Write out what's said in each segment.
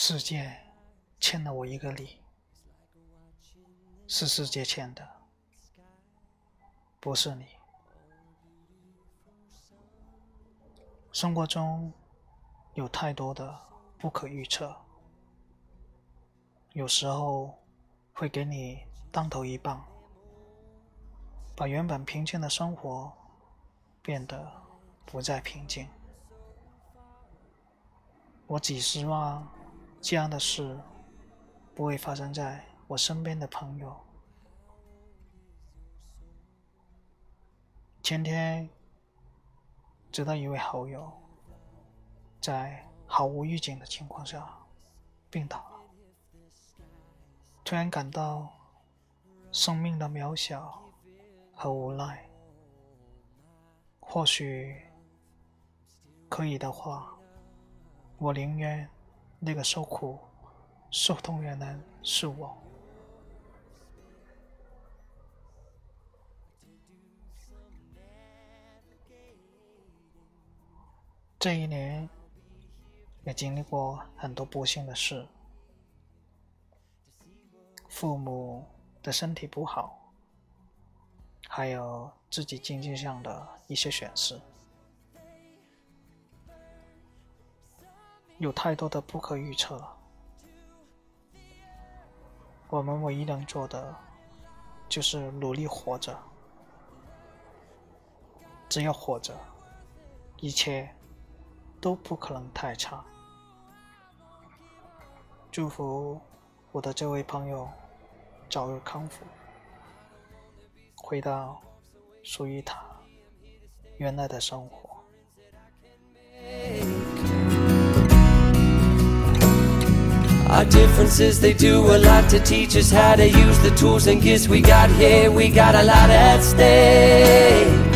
世界欠了我一个礼，是世界欠的，不是你。生活中有太多的不可预测，有时候会给你当头一棒，把原本平静的生活变得不再平静。我几十万这样的事不会发生在我身边的朋友。前天。直到一位好友在毫无预警的情况下病倒了，突然感到生命的渺小和无奈。或许可以的话，我宁愿那个受苦受痛的人是我。这一年也经历过很多不幸的事，父母的身体不好，还有自己经济上的一些损失，有太多的不可预测。我们唯一能做的就是努力活着，只要活着，一切。都不可能太差。祝福我的这位朋友早日康复，回到属于他原来的生活。Our differences, they do a lot to teach us how to use the tools and gifts we got here. We got a lot at stake.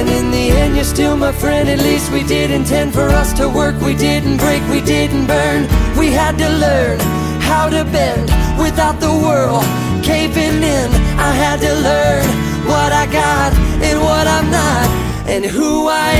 And in the end you're still my friend At least we did intend for us to work We didn't break, we didn't burn We had to learn how to bend Without the world caving in I had to learn what I got and what I'm not And who I am